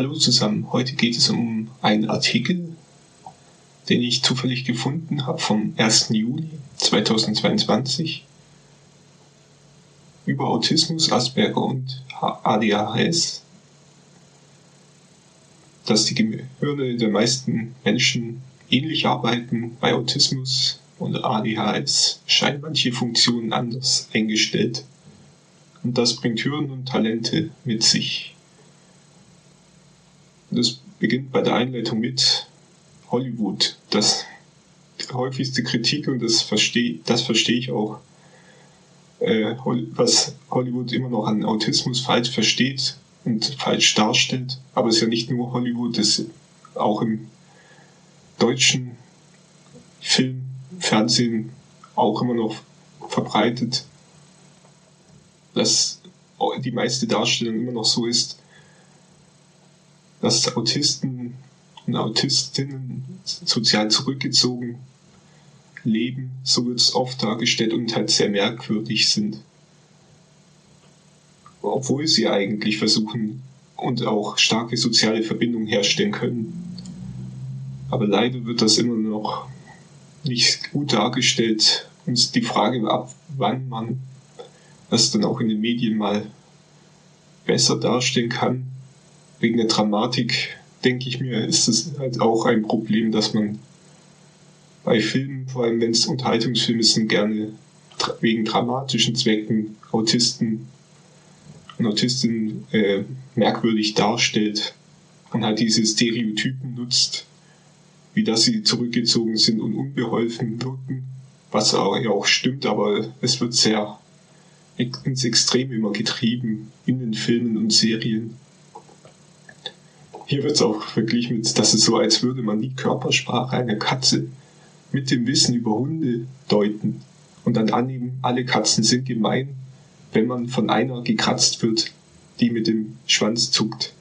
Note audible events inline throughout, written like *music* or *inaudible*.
Hallo zusammen, heute geht es um einen Artikel, den ich zufällig gefunden habe vom 1. Juli 2022 über Autismus, Asperger und ADHS, dass die Gehirne der meisten Menschen ähnlich arbeiten bei Autismus und ADHS scheinen manche Funktionen anders eingestellt. Und das bringt Hürden und Talente mit sich. Das beginnt bei der Einleitung mit Hollywood. Das häufigste Kritik und das verstehe das verstehe ich auch, äh, was Hollywood immer noch an Autismus falsch versteht und falsch darstellt. Aber es ist ja nicht nur Hollywood, es ist auch im deutschen Film, Fernsehen auch immer noch verbreitet, dass die meiste Darstellung immer noch so ist, dass Autisten und Autistinnen sozial zurückgezogen leben, so wird es oft dargestellt und halt sehr merkwürdig sind. Obwohl sie eigentlich versuchen und auch starke soziale Verbindungen herstellen können. Aber leider wird das immer noch nicht gut dargestellt. Und die Frage ab, wann man das dann auch in den Medien mal besser darstellen kann, wegen der Dramatik, denke ich mir, ist es halt auch ein Problem, dass man bei Filmen, vor allem wenn es Unterhaltungsfilme sind, gerne wegen dramatischen Zwecken Autisten und Autistinnen äh, merkwürdig darstellt und halt diese Stereotypen nutzt, wie dass sie zurückgezogen sind und unbeholfen wirken, was auch, ja auch stimmt, aber es wird sehr ins Extrem immer getrieben in den Filmen und Serien. Hier wird es auch verglichen mit, dass es so, als würde man die Körpersprache einer Katze mit dem Wissen über Hunde deuten und dann annehmen, alle Katzen sind gemein, wenn man von einer gekratzt wird, die mit dem Schwanz zuckt.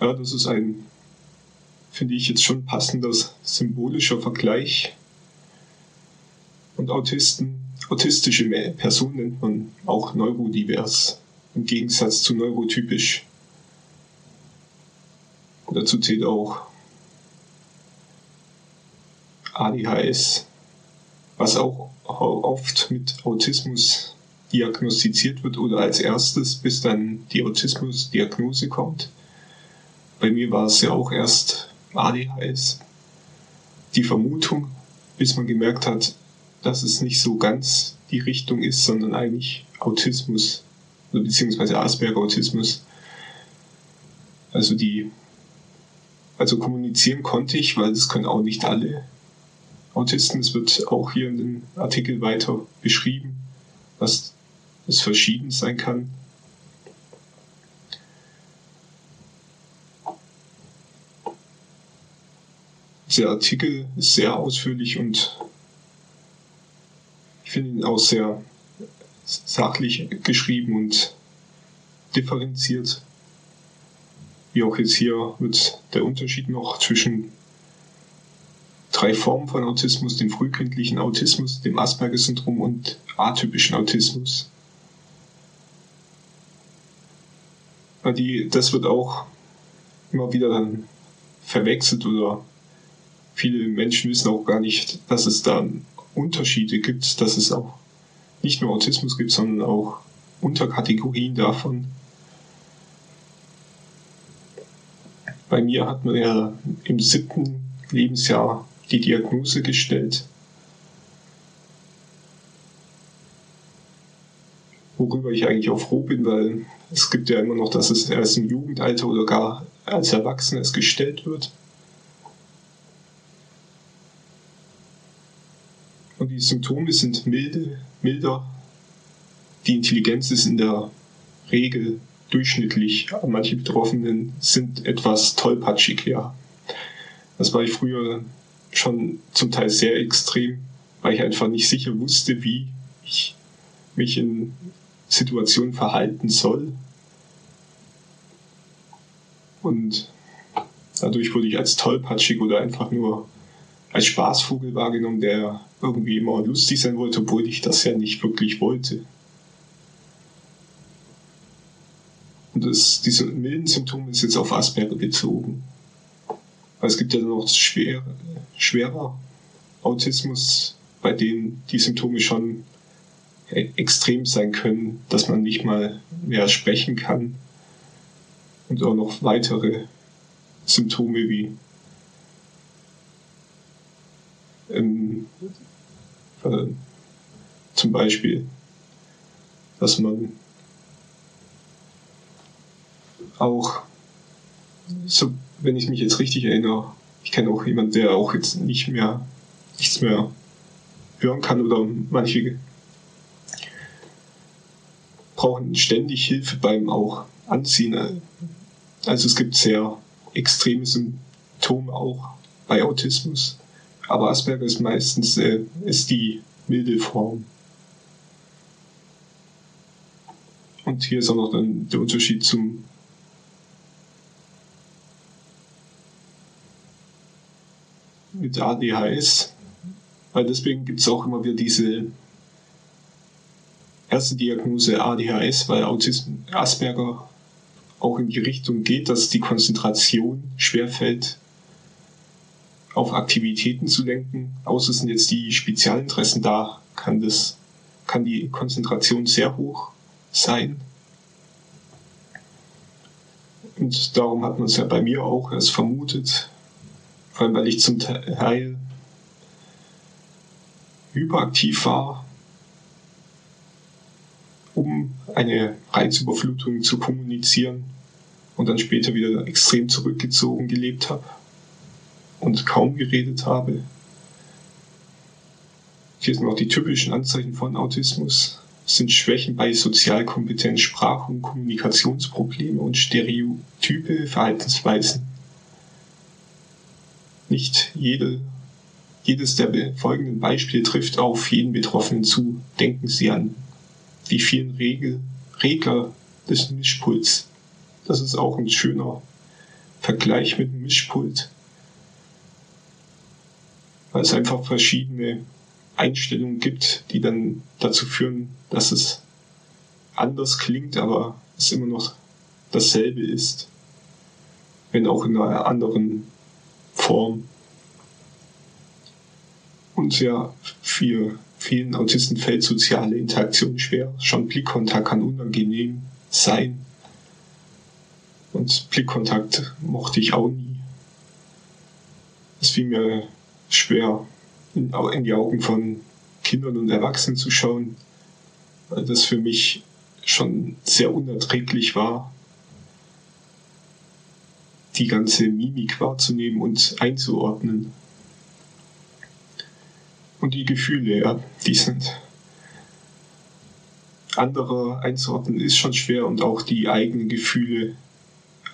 Ja, das ist ein, finde ich jetzt schon passender symbolischer Vergleich. Und Autisten, autistische Personen nennt man auch neurodivers, im Gegensatz zu neurotypisch. Dazu zählt auch ADHS, was auch oft mit Autismus diagnostiziert wird oder als erstes, bis dann die Autismusdiagnose kommt. Bei mir war es ja auch erst ADHS. Die Vermutung, bis man gemerkt hat, dass es nicht so ganz die Richtung ist, sondern eigentlich Autismus beziehungsweise Asperger-Autismus. Also die, also kommunizieren konnte ich, weil das können auch nicht alle Autisten. Es wird auch hier in dem Artikel weiter beschrieben, dass es verschieden sein kann. Der Artikel ist sehr ausführlich und ich finde ihn auch sehr sachlich geschrieben und differenziert. Wie auch jetzt hier wird der Unterschied noch zwischen drei Formen von Autismus, dem frühkindlichen Autismus, dem Asperger-Syndrom und atypischen Autismus. Die, das wird auch immer wieder dann verwechselt oder viele Menschen wissen auch gar nicht, dass es da Unterschiede gibt, dass es auch nicht nur Autismus gibt, sondern auch Unterkategorien davon. Bei mir hat man ja im siebten Lebensjahr die Diagnose gestellt. Worüber ich eigentlich auch froh bin, weil es gibt ja immer noch, dass es erst im Jugendalter oder gar als Erwachsener es gestellt wird. Und die Symptome sind milde, milder. Die Intelligenz ist in der Regel durchschnittlich. Manche Betroffenen sind etwas tollpatschig, ja. Das war ich früher schon zum Teil sehr extrem, weil ich einfach nicht sicher wusste, wie ich mich in Situationen verhalten soll. Und dadurch wurde ich als tollpatschig oder einfach nur als Spaßvogel wahrgenommen, der irgendwie immer lustig sein wollte, obwohl ich das ja nicht wirklich wollte. Und das, diese milden Symptome ist jetzt auf Asperger bezogen. Weil es gibt ja noch schwer, schwerer Autismus, bei dem die Symptome schon extrem sein können, dass man nicht mal mehr sprechen kann. Und auch noch weitere Symptome wie ähm, äh, zum Beispiel, dass man auch, so, wenn ich mich jetzt richtig erinnere, ich kenne auch jemanden, der auch jetzt nicht mehr, nichts mehr hören kann oder manche brauchen ständig Hilfe beim auch Anziehen. Also es gibt sehr extreme Symptome auch bei Autismus. Aber Asperger ist meistens äh, ist die milde Form. Und hier ist auch noch dann der Unterschied zum mit ADHS, weil deswegen gibt es auch immer wieder diese erste Diagnose ADHS, weil Autismus Asperger auch in die Richtung geht, dass die Konzentration schwerfällt, auf Aktivitäten zu lenken. Außer sind jetzt die Spezialinteressen da, kann das, kann die Konzentration sehr hoch sein. Und darum hat man es ja bei mir auch erst vermutet, vor allem weil ich zum Teil hyperaktiv war, um eine Reizüberflutung zu kommunizieren und dann später wieder extrem zurückgezogen gelebt habe und kaum geredet habe. Hier sind auch die typischen Anzeichen von Autismus. Es sind Schwächen bei Sozialkompetenz, Sprach- und Kommunikationsprobleme und stereotype Verhaltensweisen. Nicht jede, jedes der folgenden Beispiele trifft auf jeden Betroffenen zu. Denken Sie an die vielen Regel, Regler des Mischpults. Das ist auch ein schöner Vergleich mit dem Mischpult, weil es einfach verschiedene Einstellungen gibt, die dann dazu führen, dass es anders klingt, aber es immer noch dasselbe ist, wenn auch in einer anderen Form. Und ja, für vielen Autisten fällt soziale Interaktion schwer. Schon Blickkontakt kann unangenehm sein. Und Blickkontakt mochte ich auch nie. Es fiel mir schwer, in, in die Augen von Kindern und Erwachsenen zu schauen, weil das für mich schon sehr unerträglich war, die ganze Mimik wahrzunehmen und einzuordnen. Und die Gefühle, ja, die sind andere einzuordnen ist schon schwer und auch die eigenen Gefühle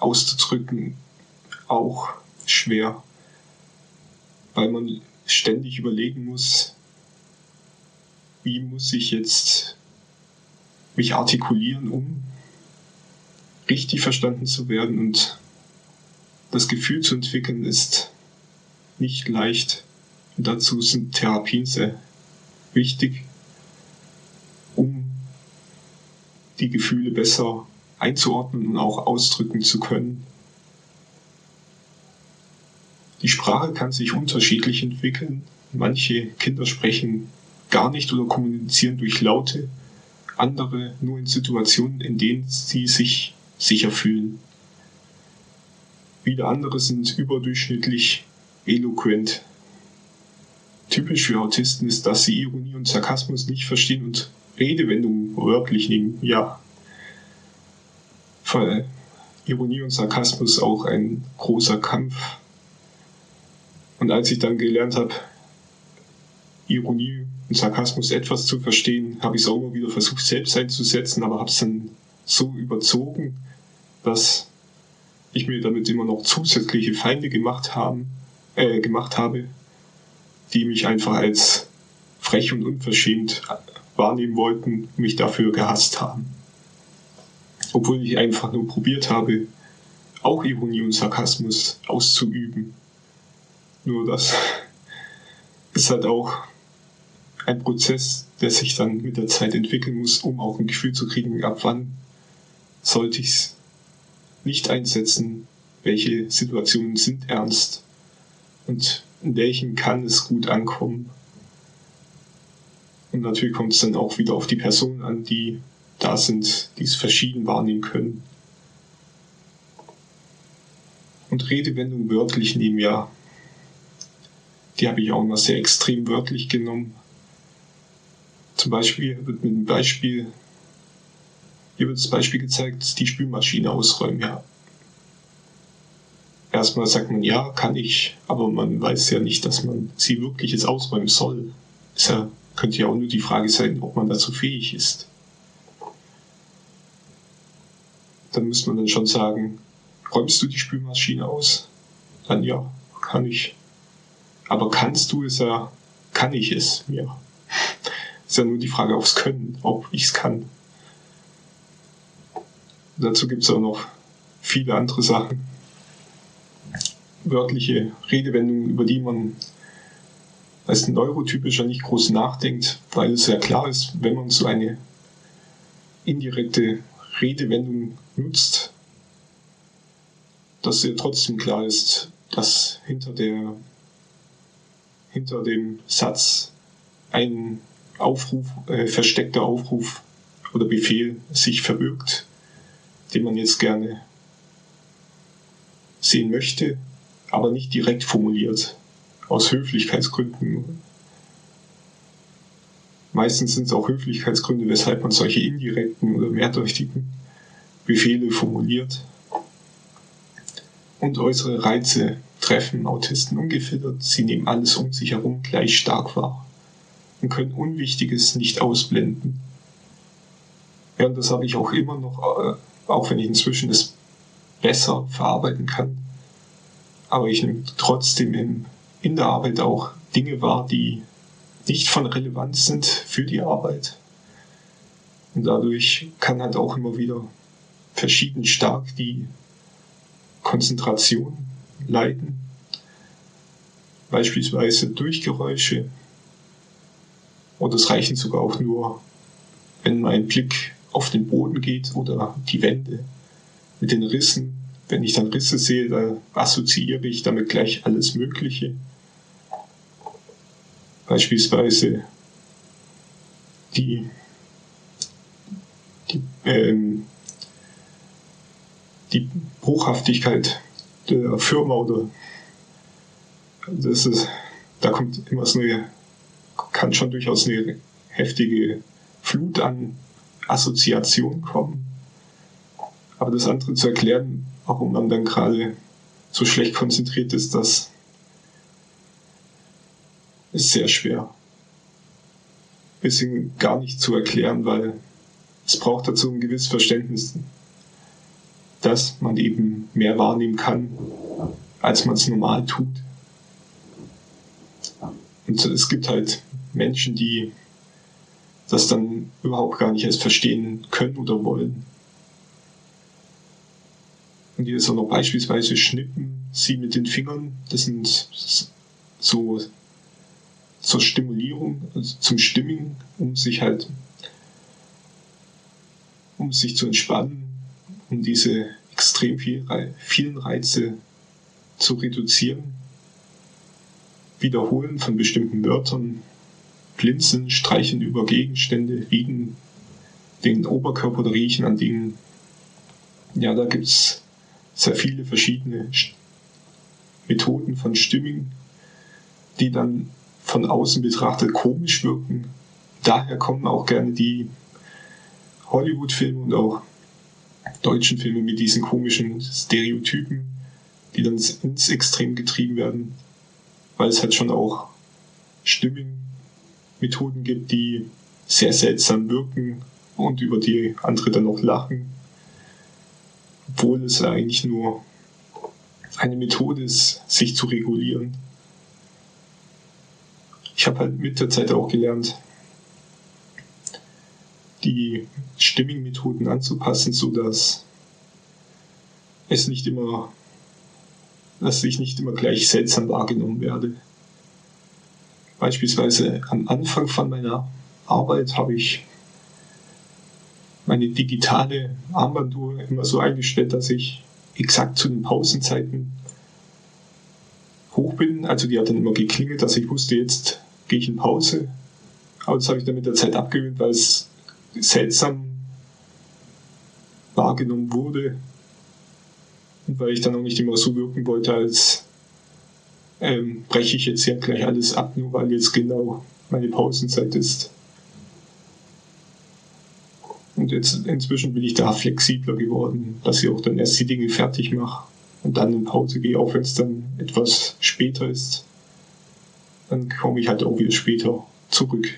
auszudrücken auch schwer, weil man ständig überlegen muss, wie muss ich jetzt mich artikulieren, um richtig verstanden zu werden und das Gefühl zu entwickeln ist nicht leicht. Und dazu sind Therapien sehr wichtig, um die Gefühle besser einzuordnen und auch ausdrücken zu können. Die Sprache kann sich unterschiedlich entwickeln. Manche Kinder sprechen gar nicht oder kommunizieren durch Laute, andere nur in Situationen, in denen sie sich sicher fühlen. Wieder andere sind überdurchschnittlich eloquent. Typisch für Autisten ist, dass sie Ironie und Sarkasmus nicht verstehen und Redewendungen wörtlich nehmen. Ja, für Ironie und Sarkasmus auch ein großer Kampf. Und als ich dann gelernt habe, Ironie und Sarkasmus etwas zu verstehen, habe ich es auch immer wieder versucht, selbst einzusetzen, aber habe es dann so überzogen, dass ich mir damit immer noch zusätzliche Feinde gemacht, haben, äh, gemacht habe, die mich einfach als frech und unverschämt wahrnehmen wollten, mich dafür gehasst haben. Obwohl ich einfach nur probiert habe, auch Ironie und Sarkasmus auszuüben. Nur das *laughs* ist halt auch ein Prozess, der sich dann mit der Zeit entwickeln muss, um auch ein Gefühl zu kriegen, ab wann sollte ich es nicht einsetzen, welche Situationen sind ernst und in welchen kann es gut ankommen. Und natürlich kommt es dann auch wieder auf die Personen an, die da sind, die es verschieden wahrnehmen können. Und Redewendung wörtlich nehmen, ja, die habe ich auch immer sehr extrem wörtlich genommen. Zum Beispiel wird mit einem Beispiel, hier wird das Beispiel gezeigt, die Spülmaschine ausräumen, ja. Erstmal sagt man, ja, kann ich, aber man weiß ja nicht, dass man sie wirklich jetzt ausräumen soll. Es ja, könnte ja auch nur die Frage sein, ob man dazu fähig ist. Dann müsste man dann schon sagen, räumst du die Spülmaschine aus? Dann ja, kann ich. Aber kannst du es ja, kann ich es? Ja. Ist ja nur die Frage aufs Können, ob ich es kann. Dazu gibt es auch noch viele andere Sachen. Wörtliche Redewendungen, über die man als Neurotypischer nicht groß nachdenkt, weil es ja klar ist, wenn man so eine indirekte Redewendung nutzt, dass ihr trotzdem klar ist, dass hinter der hinter dem Satz ein Aufruf, äh, versteckter Aufruf oder Befehl sich verbirgt, den man jetzt gerne sehen möchte, aber nicht direkt formuliert, aus Höflichkeitsgründen. Meistens sind es auch Höflichkeitsgründe, weshalb man solche indirekten oder mehrdeutigen Befehle formuliert und äußere Reize treffen Autisten ungefiltert. Sie nehmen alles um sich herum gleich stark wahr und können Unwichtiges nicht ausblenden. Ja, und das habe ich auch immer noch, äh, auch wenn ich inzwischen das besser verarbeiten kann. Aber ich nehme trotzdem in, in der Arbeit auch Dinge wahr, die nicht von Relevanz sind für die Arbeit. Und dadurch kann halt auch immer wieder verschieden stark die Konzentration leiten, beispielsweise durch Geräusche. Oder es reichen sogar auch nur, wenn mein Blick auf den Boden geht oder die Wände mit den Rissen. Wenn ich dann Risse sehe, da assoziiere ich damit gleich alles Mögliche. Beispielsweise die, die ähm, die Bruchhaftigkeit der Firma oder das ist, da kommt immer so eine, kann schon durchaus eine heftige Flut an Assoziation kommen. Aber das andere zu erklären, warum man dann gerade so schlecht konzentriert ist, das ist sehr schwer. Bisschen gar nicht zu erklären, weil es braucht dazu ein gewisses Verständnis dass man eben mehr wahrnehmen kann, als man es normal tut. Und es gibt halt Menschen, die das dann überhaupt gar nicht erst verstehen können oder wollen. Und die das auch noch beispielsweise schnippen sie mit den Fingern. Das sind so zur Stimulierung, also zum Stimming, um sich halt, um sich zu entspannen um diese extrem viel, vielen Reize zu reduzieren. Wiederholen von bestimmten Wörtern, blinzeln, streichen über Gegenstände, wiegen den Oberkörper oder riechen an Dingen. Ja, da gibt es sehr viele verschiedene Methoden von Stimming, die dann von außen betrachtet komisch wirken. Daher kommen auch gerne die Hollywood-Filme und auch deutschen Filme mit diesen komischen Stereotypen, die dann ins Extrem getrieben werden, weil es halt schon auch Stimming-Methoden gibt, die sehr seltsam wirken und über die andere dann auch lachen, obwohl es eigentlich nur eine Methode ist, sich zu regulieren. Ich habe halt mit der Zeit auch gelernt, die Stimming-Methoden anzupassen, sodass es nicht immer, dass ich nicht immer gleich seltsam wahrgenommen werde. Beispielsweise am Anfang von meiner Arbeit habe ich meine digitale Armbanduhr immer so eingestellt, dass ich exakt zu den Pausenzeiten hoch bin. Also die hat dann immer geklingelt, dass ich wusste, jetzt gehe ich in Pause. Aber das habe ich dann mit der Zeit abgewöhnt, weil es seltsam wahrgenommen wurde. Und weil ich dann auch nicht immer so wirken wollte, als ähm, breche ich jetzt ja gleich alles ab, nur weil jetzt genau meine Pausenzeit ist. Und jetzt inzwischen bin ich da flexibler geworden, dass ich auch dann erst die Dinge fertig mache und dann in Pause gehe, auch wenn es dann etwas später ist. Dann komme ich halt auch wieder später zurück.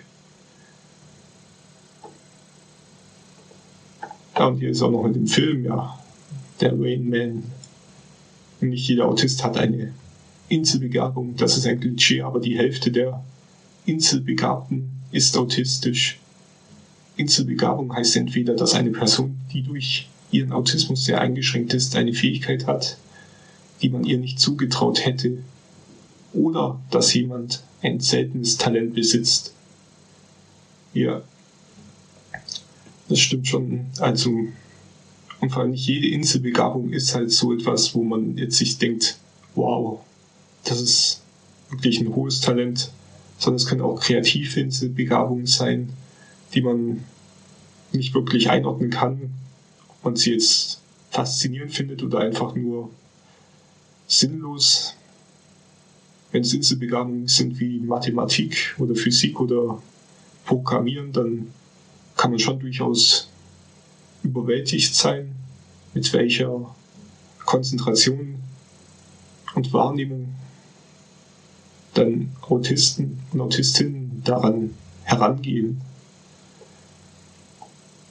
Ja, und hier ist auch noch in dem Film, ja, der Rain Man. Nicht jeder Autist hat eine Inselbegabung, das ist ein Klischee, aber die Hälfte der Inselbegabten ist autistisch. Inselbegabung heißt entweder, dass eine Person, die durch ihren Autismus sehr eingeschränkt ist, eine Fähigkeit hat, die man ihr nicht zugetraut hätte, oder dass jemand ein seltenes Talent besitzt. Ja, das stimmt schon. Also, und vor allem nicht jede Inselbegabung ist halt so etwas, wo man jetzt sich denkt, wow, das ist wirklich ein hohes Talent, sondern es können auch kreative Inselbegabungen sein, die man nicht wirklich einordnen kann, ob man sie jetzt faszinierend findet oder einfach nur sinnlos. Wenn es Inselbegabungen sind wie Mathematik oder Physik oder Programmieren, dann kann man schon durchaus überwältigt sein, mit welcher Konzentration und Wahrnehmung dann Autisten und Autistinnen daran herangehen.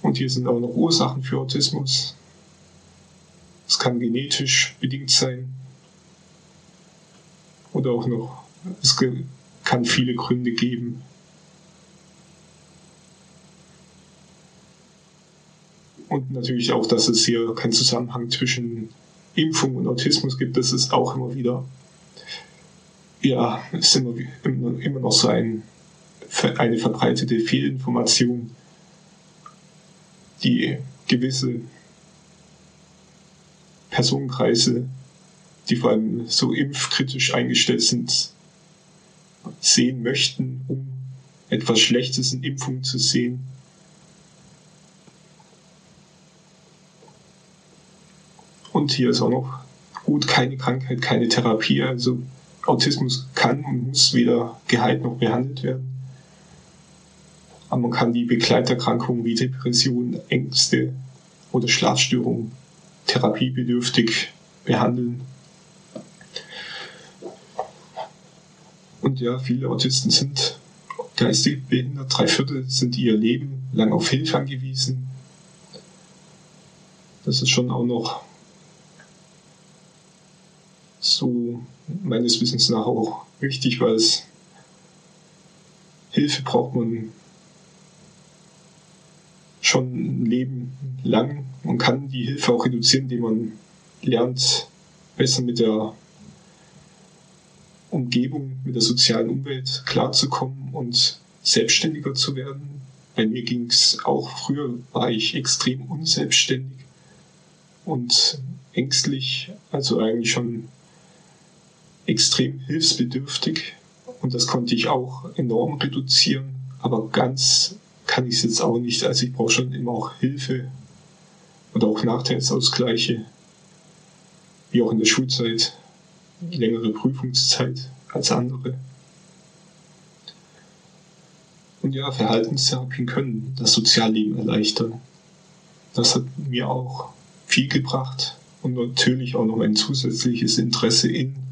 Und hier sind auch noch Ursachen für Autismus. Es kann genetisch bedingt sein. Oder auch noch, es kann viele Gründe geben. Und natürlich auch, dass es hier keinen Zusammenhang zwischen Impfung und Autismus gibt. Das ist auch immer wieder ja, ist immer, immer, immer noch so ein, eine verbreitete Fehlinformation, die gewisse Personenkreise, die vor allem so impfkritisch eingestellt sind, sehen möchten, um etwas Schlechtes in Impfungen zu sehen. Und hier ist auch noch gut, keine Krankheit, keine Therapie. Also Autismus kann und muss weder geheilt noch behandelt werden. Aber man kann die Begleiterkrankungen wie Depression, Ängste oder Schlafstörungen therapiebedürftig behandeln. Und ja, viele Autisten sind geistig behindert. Drei Viertel sind ihr Leben lang auf Hilfe angewiesen. Das ist schon auch noch so meines Wissens nach auch wichtig, weil es Hilfe braucht man schon ein Leben lang. Man kann die Hilfe auch reduzieren, indem man lernt, besser mit der Umgebung, mit der sozialen Umwelt klarzukommen und selbstständiger zu werden. Bei mir ging es auch früher, war ich extrem unselbstständig und ängstlich, also eigentlich schon extrem hilfsbedürftig und das konnte ich auch enorm reduzieren, aber ganz kann ich es jetzt auch nicht. Also ich brauche schon immer auch Hilfe und auch Nachteilsausgleiche, wie auch in der Schulzeit, längere Prüfungszeit als andere. Und ja, Verhaltenstherapien können das Sozialleben erleichtern. Das hat mir auch viel gebracht und natürlich auch noch ein zusätzliches Interesse in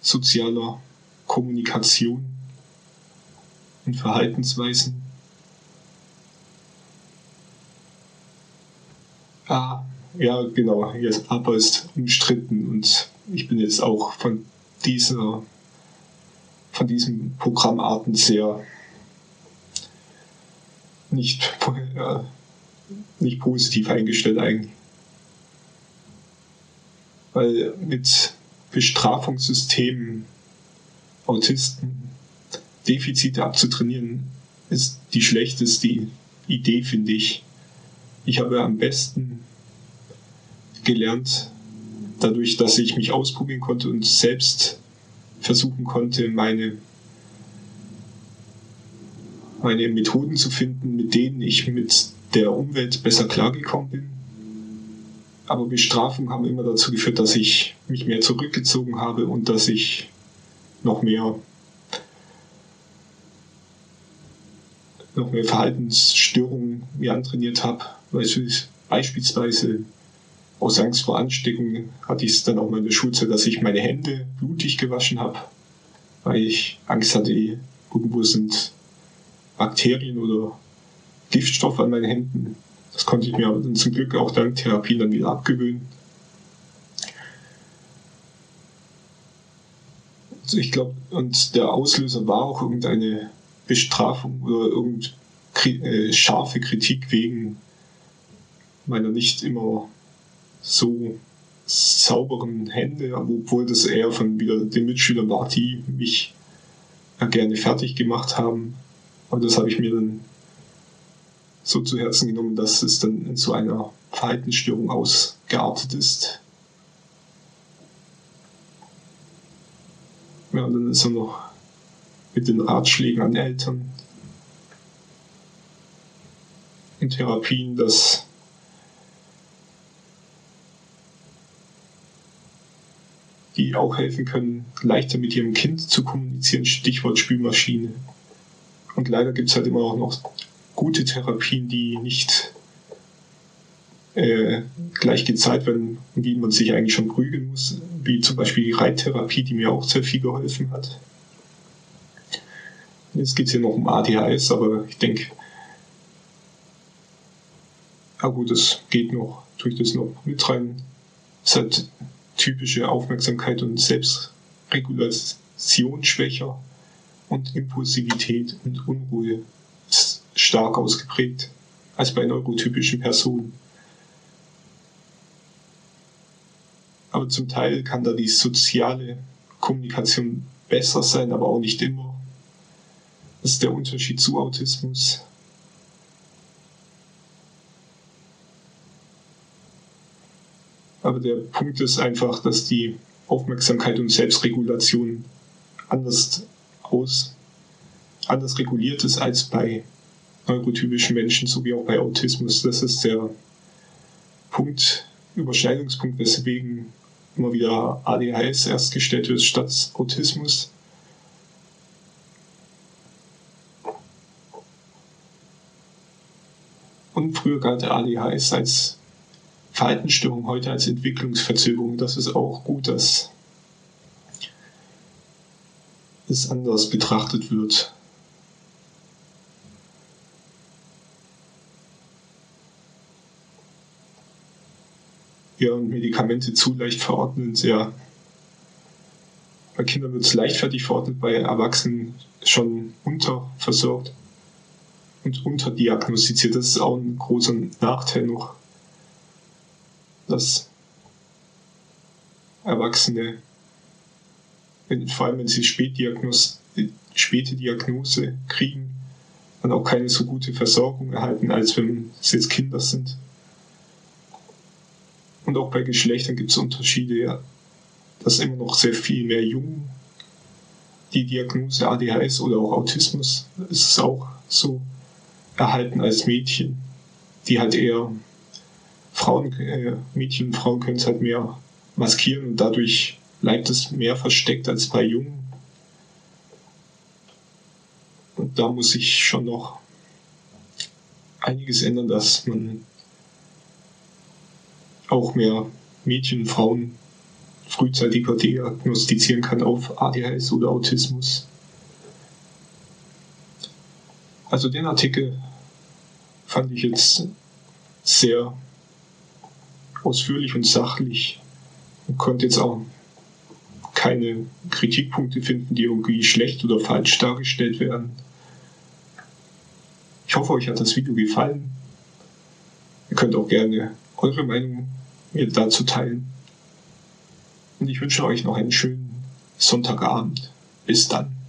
sozialer Kommunikation und Verhaltensweisen. Ah, ja, genau, jetzt APA ist umstritten und ich bin jetzt auch von dieser von diesen Programmarten sehr nicht, äh, nicht positiv eingestellt eigentlich. Weil mit Bestrafungssystemen Autisten Defizite abzutrainieren, ist die schlechteste Idee, finde ich. Ich habe am besten gelernt, dadurch, dass ich mich ausprobieren konnte und selbst versuchen konnte, meine, meine Methoden zu finden, mit denen ich mit der Umwelt besser klargekommen bin. Aber Bestrafungen haben immer dazu geführt, dass ich mich mehr zurückgezogen habe und dass ich noch mehr noch mehr Verhaltensstörungen mir antrainiert habe. Beispielsweise aus Angst vor Ansteckung hatte ich es dann auch mal in der Schulzeit, dass ich meine Hände blutig gewaschen habe, weil ich Angst hatte, irgendwo sind Bakterien oder Giftstoffe an meinen Händen. Das konnte ich mir zum Glück auch dank Therapie dann wieder abgewöhnen. Also ich glaube, und der Auslöser war auch irgendeine Bestrafung oder irgendeine äh, scharfe Kritik wegen meiner nicht immer so sauberen Hände, obwohl das eher von wieder den Mitschülern war, die mich ja gerne fertig gemacht haben. Aber das habe ich mir dann so zu Herzen genommen, dass es dann in so einer Verhaltensstörung ausgeartet ist. Ja, und dann ist er noch mit den Ratschlägen an Eltern in Therapien, dass die auch helfen können, leichter mit ihrem Kind zu kommunizieren, Stichwort Spülmaschine. Und leider gibt es halt immer auch noch gute Therapien, die nicht äh, gleich gezeigt werden, wie man sich eigentlich schon prügeln muss, wie zum Beispiel die Reittherapie, die mir auch sehr viel geholfen hat. Jetzt geht es hier noch um ADHS, aber ich denke, ja gut, das geht noch, tue ich das noch mit rein. Es hat typische Aufmerksamkeit und Selbstregulation schwächer und Impulsivität und Unruhe ist stark ausgeprägt als bei neurotypischen Personen. Aber zum Teil kann da die soziale Kommunikation besser sein, aber auch nicht immer. Das ist der Unterschied zu Autismus. Aber der Punkt ist einfach, dass die Aufmerksamkeit und Selbstregulation anders aus, anders reguliert ist als bei neurotypischen Menschen, sowie auch bei Autismus. Das ist der Punkt, Überschneidungspunkt, weswegen immer wieder ADHS erst gestellt wird statt Autismus. Und früher galt ADHS als Verhaltensstörung heute als Entwicklungsverzögerung. Das ist auch gut, dass es anders betrachtet wird. Ja, und Medikamente zu leicht verordnen, ja. Bei Kindern wird es leichtfertig verordnet, bei Erwachsenen schon unterversorgt und unterdiagnostiziert. Das ist auch ein großer Nachteil noch dass Erwachsene, wenn, vor allem wenn sie Spätdiagnos, späte Diagnose kriegen, dann auch keine so gute Versorgung erhalten, als wenn es jetzt Kinder sind. Und auch bei Geschlechtern gibt es Unterschiede, ja. Dass immer noch sehr viel mehr Jungen die Diagnose ADHS oder auch Autismus ist es auch so erhalten als Mädchen, die halt eher Frauen, äh, Mädchen und Frauen können es halt mehr maskieren und dadurch bleibt es mehr versteckt als bei Jungen. Und da muss sich schon noch einiges ändern, dass man auch mehr Mädchen Frauen frühzeitiger diagnostizieren kann auf ADHS oder Autismus. Also den Artikel fand ich jetzt sehr ausführlich und sachlich und konnte jetzt auch keine Kritikpunkte finden, die irgendwie schlecht oder falsch dargestellt werden. Ich hoffe, euch hat das Video gefallen. Ihr könnt auch gerne eure Meinung dazu teilen. Und ich wünsche euch noch einen schönen Sonntagabend. Bis dann.